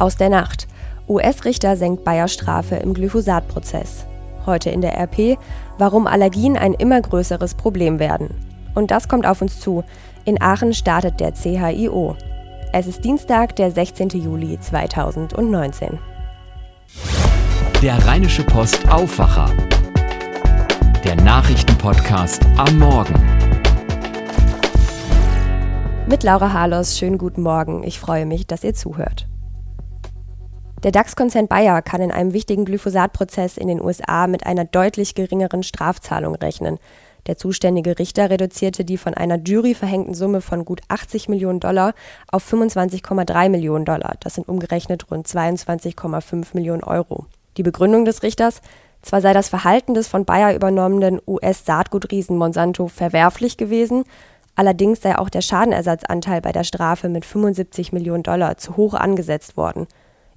Aus der Nacht. US-Richter senkt Bayer Strafe im Glyphosat-Prozess. Heute in der RP, warum Allergien ein immer größeres Problem werden. Und das kommt auf uns zu. In Aachen startet der CHIO. Es ist Dienstag, der 16. Juli 2019. Der Rheinische Post Aufwacher. Der Nachrichtenpodcast am Morgen. Mit Laura Harlos, schönen guten Morgen. Ich freue mich, dass ihr zuhört. Der DAX-Konzern Bayer kann in einem wichtigen Glyphosat-Prozess in den USA mit einer deutlich geringeren Strafzahlung rechnen. Der zuständige Richter reduzierte die von einer Jury verhängten Summe von gut 80 Millionen Dollar auf 25,3 Millionen Dollar. Das sind umgerechnet rund 22,5 Millionen Euro. Die Begründung des Richters, zwar sei das Verhalten des von Bayer übernommenen US-Saatgutriesen Monsanto verwerflich gewesen, allerdings sei auch der Schadenersatzanteil bei der Strafe mit 75 Millionen Dollar zu hoch angesetzt worden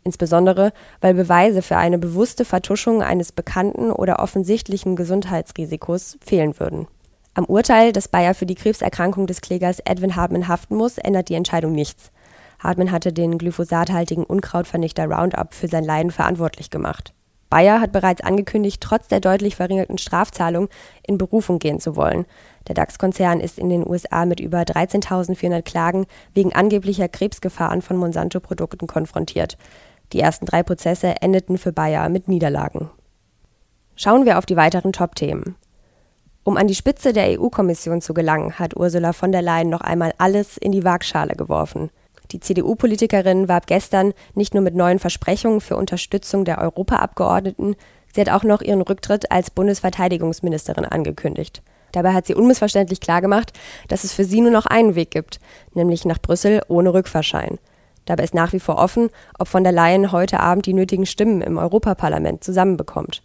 insbesondere weil Beweise für eine bewusste Vertuschung eines bekannten oder offensichtlichen Gesundheitsrisikos fehlen würden. Am Urteil, dass Bayer für die Krebserkrankung des Klägers Edwin Hartmann haften muss, ändert die Entscheidung nichts. Hartmann hatte den glyphosathaltigen Unkrautvernichter Roundup für sein Leiden verantwortlich gemacht. Bayer hat bereits angekündigt, trotz der deutlich verringerten Strafzahlung in Berufung gehen zu wollen. Der DAX-Konzern ist in den USA mit über 13.400 Klagen wegen angeblicher Krebsgefahren von Monsanto-Produkten konfrontiert. Die ersten drei Prozesse endeten für Bayer mit Niederlagen. Schauen wir auf die weiteren Top-Themen. Um an die Spitze der EU-Kommission zu gelangen, hat Ursula von der Leyen noch einmal alles in die Waagschale geworfen. Die CDU-Politikerin warb gestern nicht nur mit neuen Versprechungen für Unterstützung der Europaabgeordneten, sie hat auch noch ihren Rücktritt als Bundesverteidigungsministerin angekündigt. Dabei hat sie unmissverständlich klargemacht, dass es für sie nur noch einen Weg gibt, nämlich nach Brüssel ohne Rückverschein. Dabei ist nach wie vor offen, ob von der Leyen heute Abend die nötigen Stimmen im Europaparlament zusammenbekommt.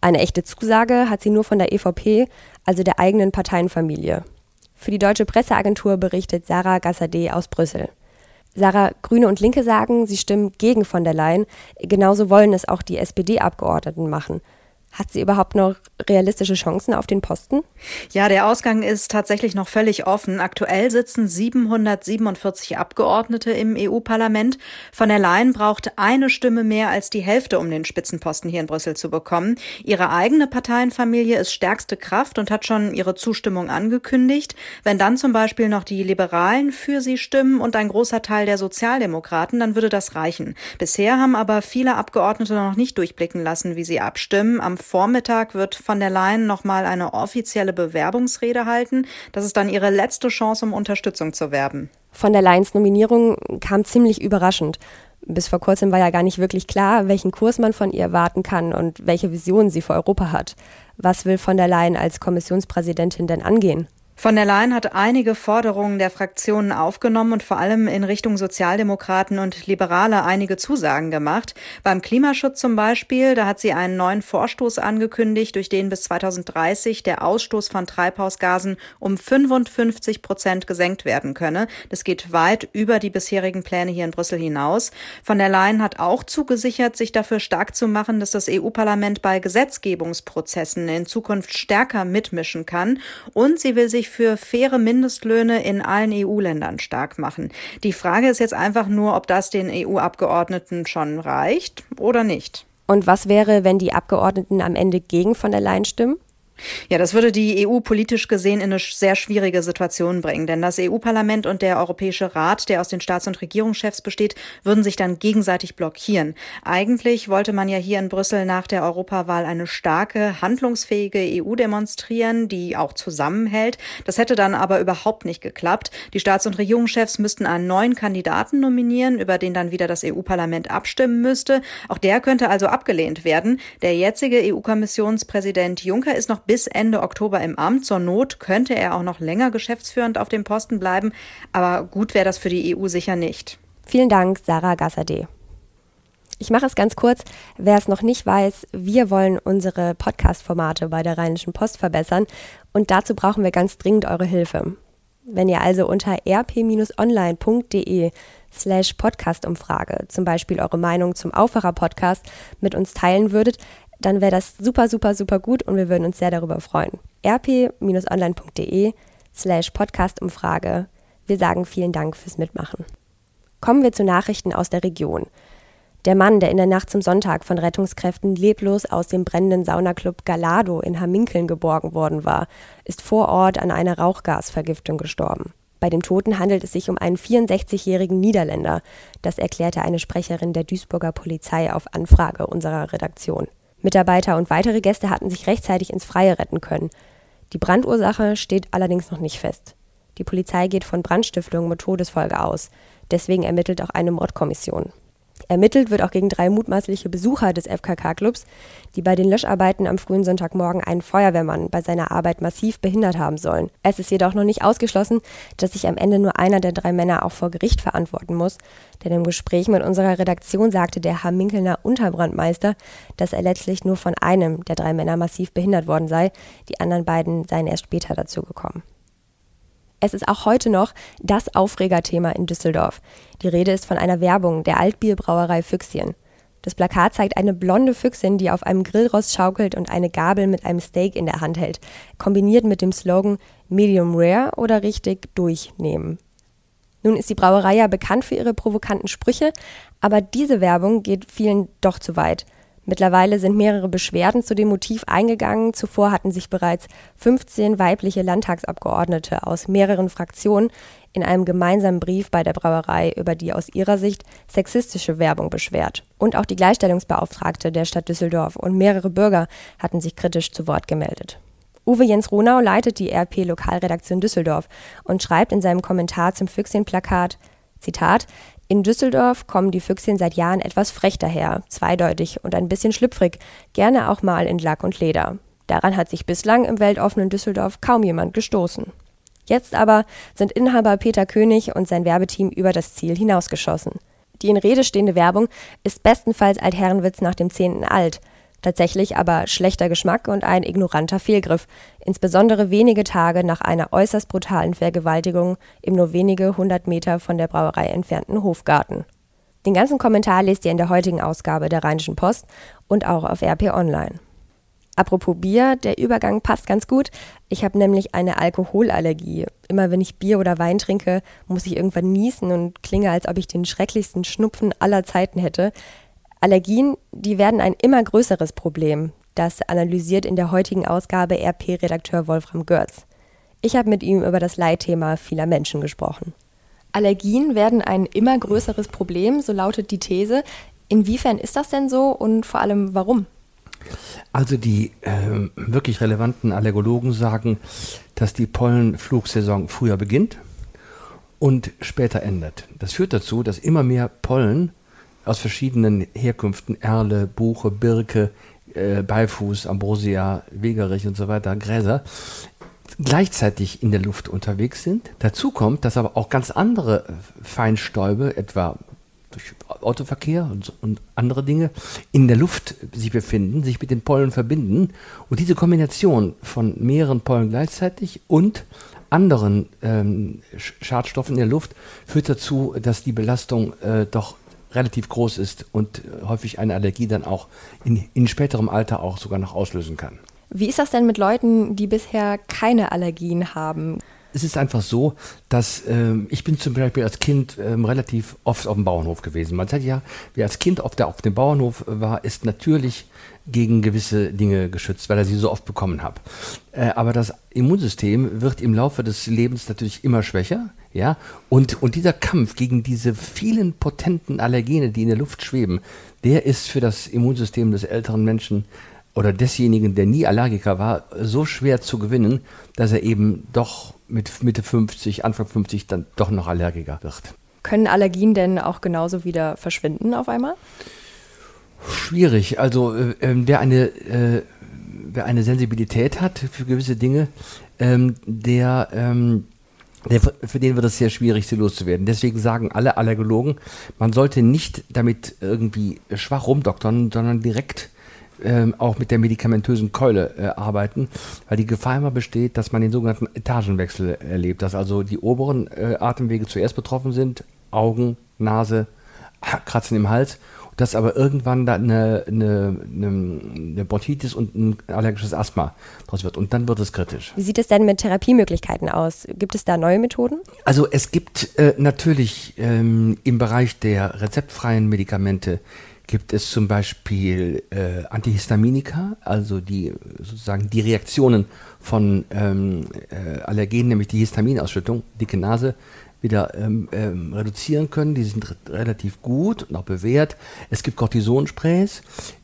Eine echte Zusage hat sie nur von der EVP, also der eigenen Parteienfamilie. Für die deutsche Presseagentur berichtet Sarah Gassadeh aus Brüssel. Sarah, Grüne und Linke sagen, sie stimmen gegen von der Leyen. Genauso wollen es auch die SPD-Abgeordneten machen. Hat sie überhaupt noch realistische Chancen auf den Posten? Ja, der Ausgang ist tatsächlich noch völlig offen. Aktuell sitzen 747 Abgeordnete im EU-Parlament. Von der Leyen braucht eine Stimme mehr als die Hälfte, um den Spitzenposten hier in Brüssel zu bekommen. Ihre eigene Parteienfamilie ist stärkste Kraft und hat schon ihre Zustimmung angekündigt. Wenn dann zum Beispiel noch die Liberalen für sie stimmen und ein großer Teil der Sozialdemokraten, dann würde das reichen. Bisher haben aber viele Abgeordnete noch nicht durchblicken lassen, wie sie abstimmen. Am Vormittag wird von der Leyen nochmal eine offizielle Bewerbungsrede halten. Das ist dann ihre letzte Chance, um Unterstützung zu werben. Von der Leyens Nominierung kam ziemlich überraschend. Bis vor kurzem war ja gar nicht wirklich klar, welchen Kurs man von ihr erwarten kann und welche Visionen sie für Europa hat. Was will von der Leyen als Kommissionspräsidentin denn angehen? Von der Leyen hat einige Forderungen der Fraktionen aufgenommen und vor allem in Richtung Sozialdemokraten und Liberale einige Zusagen gemacht. Beim Klimaschutz zum Beispiel, da hat sie einen neuen Vorstoß angekündigt, durch den bis 2030 der Ausstoß von Treibhausgasen um 55 Prozent gesenkt werden könne. Das geht weit über die bisherigen Pläne hier in Brüssel hinaus. Von der Leyen hat auch zugesichert, sich dafür stark zu machen, dass das EU-Parlament bei Gesetzgebungsprozessen in Zukunft stärker mitmischen kann. Und sie will sich sich für faire Mindestlöhne in allen EU-Ländern stark machen. Die Frage ist jetzt einfach nur, ob das den EU-Abgeordneten schon reicht oder nicht. Und was wäre, wenn die Abgeordneten am Ende gegen von der Leyen stimmen? Ja, das würde die EU politisch gesehen in eine sehr schwierige Situation bringen, denn das EU-Parlament und der Europäische Rat, der aus den Staats- und Regierungschefs besteht, würden sich dann gegenseitig blockieren. Eigentlich wollte man ja hier in Brüssel nach der Europawahl eine starke, handlungsfähige EU demonstrieren, die auch zusammenhält. Das hätte dann aber überhaupt nicht geklappt. Die Staats- und Regierungschefs müssten einen neuen Kandidaten nominieren, über den dann wieder das EU-Parlament abstimmen müsste. Auch der könnte also abgelehnt werden. Der jetzige EU-Kommissionspräsident Juncker ist noch bis Ende Oktober im Amt. Zur Not könnte er auch noch länger geschäftsführend auf dem Posten bleiben, aber gut wäre das für die EU sicher nicht. Vielen Dank, Sarah Gassadeh. Ich mache es ganz kurz. Wer es noch nicht weiß, wir wollen unsere Podcast-Formate bei der Rheinischen Post verbessern und dazu brauchen wir ganz dringend eure Hilfe. Wenn ihr also unter rp-online.de slash Podcast-Umfrage zum Beispiel eure Meinung zum Aufwacher-Podcast mit uns teilen würdet, dann wäre das super, super, super gut und wir würden uns sehr darüber freuen. rp-online.de slash Podcastumfrage. Wir sagen vielen Dank fürs Mitmachen. Kommen wir zu Nachrichten aus der Region. Der Mann, der in der Nacht zum Sonntag von Rettungskräften leblos aus dem brennenden Saunaclub Galado in Hamminkeln geborgen worden war, ist vor Ort an einer Rauchgasvergiftung gestorben. Bei dem Toten handelt es sich um einen 64-jährigen Niederländer. Das erklärte eine Sprecherin der Duisburger Polizei auf Anfrage unserer Redaktion. Mitarbeiter und weitere Gäste hatten sich rechtzeitig ins Freie retten können. Die Brandursache steht allerdings noch nicht fest. Die Polizei geht von Brandstiftung mit Todesfolge aus. Deswegen ermittelt auch eine Mordkommission. Ermittelt wird auch gegen drei mutmaßliche Besucher des FKK-Clubs, die bei den Löscharbeiten am frühen Sonntagmorgen einen Feuerwehrmann bei seiner Arbeit massiv behindert haben sollen. Es ist jedoch noch nicht ausgeschlossen, dass sich am Ende nur einer der drei Männer auch vor Gericht verantworten muss, denn im Gespräch mit unserer Redaktion sagte der Hamminkelner Unterbrandmeister, dass er letztlich nur von einem der drei Männer massiv behindert worden sei, die anderen beiden seien erst später dazu gekommen. Es ist auch heute noch das Aufregerthema in Düsseldorf. Die Rede ist von einer Werbung der Altbierbrauerei Füchschen. Das Plakat zeigt eine blonde Füchsin, die auf einem Grillrost schaukelt und eine Gabel mit einem Steak in der Hand hält, kombiniert mit dem Slogan Medium Rare oder richtig durchnehmen. Nun ist die Brauerei ja bekannt für ihre provokanten Sprüche, aber diese Werbung geht vielen doch zu weit. Mittlerweile sind mehrere Beschwerden zu dem Motiv eingegangen. Zuvor hatten sich bereits 15 weibliche Landtagsabgeordnete aus mehreren Fraktionen in einem gemeinsamen Brief bei der Brauerei über die aus ihrer Sicht sexistische Werbung beschwert. Und auch die Gleichstellungsbeauftragte der Stadt Düsseldorf und mehrere Bürger hatten sich kritisch zu Wort gemeldet. Uwe Jens Ronau leitet die RP Lokalredaktion Düsseldorf und schreibt in seinem Kommentar zum Füchschen-Plakat, Zitat, in Düsseldorf kommen die Füchschen seit Jahren etwas frech daher, zweideutig und ein bisschen schlüpfrig, gerne auch mal in Lack und Leder. Daran hat sich bislang im weltoffenen Düsseldorf kaum jemand gestoßen. Jetzt aber sind Inhaber Peter König und sein Werbeteam über das Ziel hinausgeschossen. Die in Rede stehende Werbung ist bestenfalls Altherrenwitz nach dem zehnten Alt – Tatsächlich aber schlechter Geschmack und ein ignoranter Fehlgriff, insbesondere wenige Tage nach einer äußerst brutalen Vergewaltigung im nur wenige hundert Meter von der Brauerei entfernten Hofgarten. Den ganzen Kommentar lest ihr in der heutigen Ausgabe der Rheinischen Post und auch auf RP Online. Apropos Bier, der Übergang passt ganz gut. Ich habe nämlich eine Alkoholallergie. Immer wenn ich Bier oder Wein trinke, muss ich irgendwann niesen und klinge, als ob ich den schrecklichsten Schnupfen aller Zeiten hätte. Allergien, die werden ein immer größeres Problem. Das analysiert in der heutigen Ausgabe RP-Redakteur Wolfram Görz. Ich habe mit ihm über das Leitthema vieler Menschen gesprochen. Allergien werden ein immer größeres Problem, so lautet die These. Inwiefern ist das denn so und vor allem warum? Also die äh, wirklich relevanten Allergologen sagen, dass die Pollenflugsaison früher beginnt und später endet. Das führt dazu, dass immer mehr Pollen aus verschiedenen Herkünften, Erle, Buche, Birke, äh, Beifuß, Ambrosia, Wegerich und so weiter, Gräser, gleichzeitig in der Luft unterwegs sind. Dazu kommt, dass aber auch ganz andere Feinstäube, etwa durch Autoverkehr und, und, andere Dinge, in der Luft sich befinden, sich mit den Pollen verbinden. Und diese Kombination von mehreren Pollen gleichzeitig und anderen ähm, Schadstoffen in der Luft führt dazu, dass die Belastung äh, doch relativ groß ist und häufig eine Allergie dann auch in, in späterem Alter auch sogar noch auslösen kann. Wie ist das denn mit Leuten, die bisher keine Allergien haben? Es ist einfach so, dass ähm, ich bin zum Beispiel als Kind ähm, relativ oft auf dem Bauernhof gewesen. Man sagt ja, wer als Kind auf, der, auf dem Bauernhof war, ist natürlich gegen gewisse Dinge geschützt, weil er sie so oft bekommen hat. Äh, aber das Immunsystem wird im Laufe des Lebens natürlich immer schwächer. Ja? Und, und dieser Kampf gegen diese vielen potenten Allergene, die in der Luft schweben, der ist für das Immunsystem des älteren Menschen oder desjenigen, der nie Allergiker war, so schwer zu gewinnen, dass er eben doch mit Mitte 50, Anfang 50 dann doch noch Allergiker wird. Können Allergien denn auch genauso wieder verschwinden auf einmal? Schwierig. Also äh, ähm, wer, eine, äh, wer eine Sensibilität hat für gewisse Dinge, ähm, der ähm, der, für den wird es sehr schwierig, sie loszuwerden. Deswegen sagen alle Allergologen, man sollte nicht damit irgendwie schwach rumdoktern, sondern direkt ähm, auch mit der medikamentösen Keule äh, arbeiten, weil die Gefahr immer besteht, dass man den sogenannten Etagenwechsel erlebt, dass also die oberen äh, Atemwege zuerst betroffen sind, Augen, Nase, Kratzen im Hals dass aber irgendwann da eine, eine, eine, Bronchitis und ein allergisches Asthma draus wird. Und dann wird es kritisch. Wie sieht es denn mit Therapiemöglichkeiten aus? Gibt es da neue Methoden? Also es gibt äh, natürlich ähm, im Bereich der rezeptfreien Medikamente gibt es zum Beispiel äh, Antihistaminika, also die sozusagen die Reaktionen von ähm, äh, Allergenen, nämlich die Histaminausschüttung, dicke Nase, wieder ähm, ähm, reduzieren können. Die sind relativ gut und auch bewährt. Es gibt Cortisonsprays,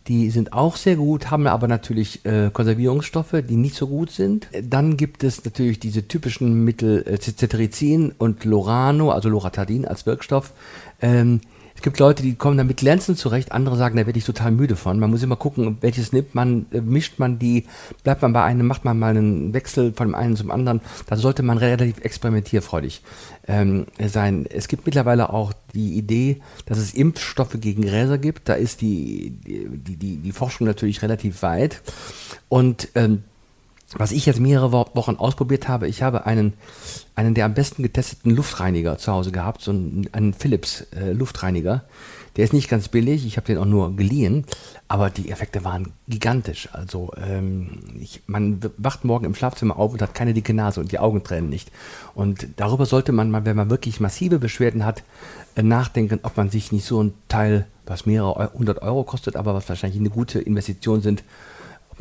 die sind auch sehr gut, haben aber natürlich äh, Konservierungsstoffe, die nicht so gut sind. Dann gibt es natürlich diese typischen Mittel äh, Cetirizin und Lorano, also Loratadin als Wirkstoff. Ähm, es gibt Leute, die kommen damit glänzend zurecht, andere sagen, da werde ich total müde von. Man muss immer gucken, welches nimmt man, äh, mischt man die, bleibt man bei einem, macht man mal einen Wechsel von dem einen zum anderen. Da sollte man relativ experimentierfreudig ähm, sein. Es gibt mittlerweile auch die Idee, dass es Impfstoffe gegen Gräser gibt. Da ist die, die, die, die Forschung natürlich relativ weit. Und ähm, was ich jetzt mehrere Wochen ausprobiert habe, ich habe einen, einen der am besten getesteten Luftreiniger zu Hause gehabt, so einen, einen Philips äh, Luftreiniger. Der ist nicht ganz billig, ich habe den auch nur geliehen, aber die Effekte waren gigantisch. Also ähm, ich, man wacht morgen im Schlafzimmer auf und hat keine dicke Nase und die Augen tränen nicht. Und darüber sollte man mal, wenn man wirklich massive Beschwerden hat, äh, nachdenken, ob man sich nicht so ein Teil, was mehrere hundert Euro kostet, aber was wahrscheinlich eine gute Investition sind,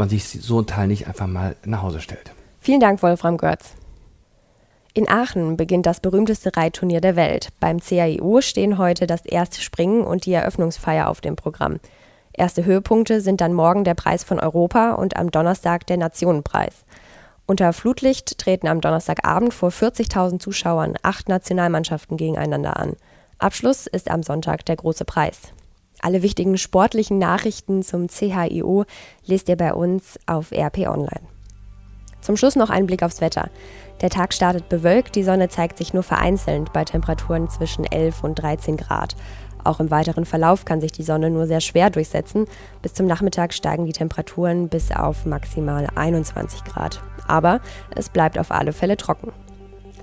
man sich so ein Teil nicht einfach mal nach Hause stellt. Vielen Dank, Wolfram Götz. In Aachen beginnt das berühmteste Reitturnier der Welt. Beim CAIO stehen heute das erste Springen und die Eröffnungsfeier auf dem Programm. Erste Höhepunkte sind dann morgen der Preis von Europa und am Donnerstag der Nationenpreis. Unter Flutlicht treten am Donnerstagabend vor 40.000 Zuschauern acht Nationalmannschaften gegeneinander an. Abschluss ist am Sonntag der große Preis. Alle wichtigen sportlichen Nachrichten zum CHIO lest ihr bei uns auf RP Online. Zum Schluss noch ein Blick aufs Wetter. Der Tag startet bewölkt, die Sonne zeigt sich nur vereinzelt bei Temperaturen zwischen 11 und 13 Grad. Auch im weiteren Verlauf kann sich die Sonne nur sehr schwer durchsetzen. Bis zum Nachmittag steigen die Temperaturen bis auf maximal 21 Grad. Aber es bleibt auf alle Fälle trocken.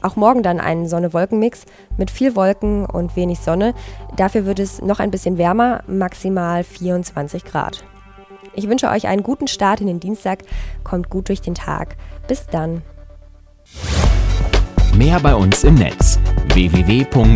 Auch morgen dann ein Sonne-Wolken-Mix mit viel Wolken und wenig Sonne. Dafür wird es noch ein bisschen wärmer, maximal 24 Grad. Ich wünsche euch einen guten Start in den Dienstag. Kommt gut durch den Tag. Bis dann. Mehr bei uns im Netz www.rp-online.de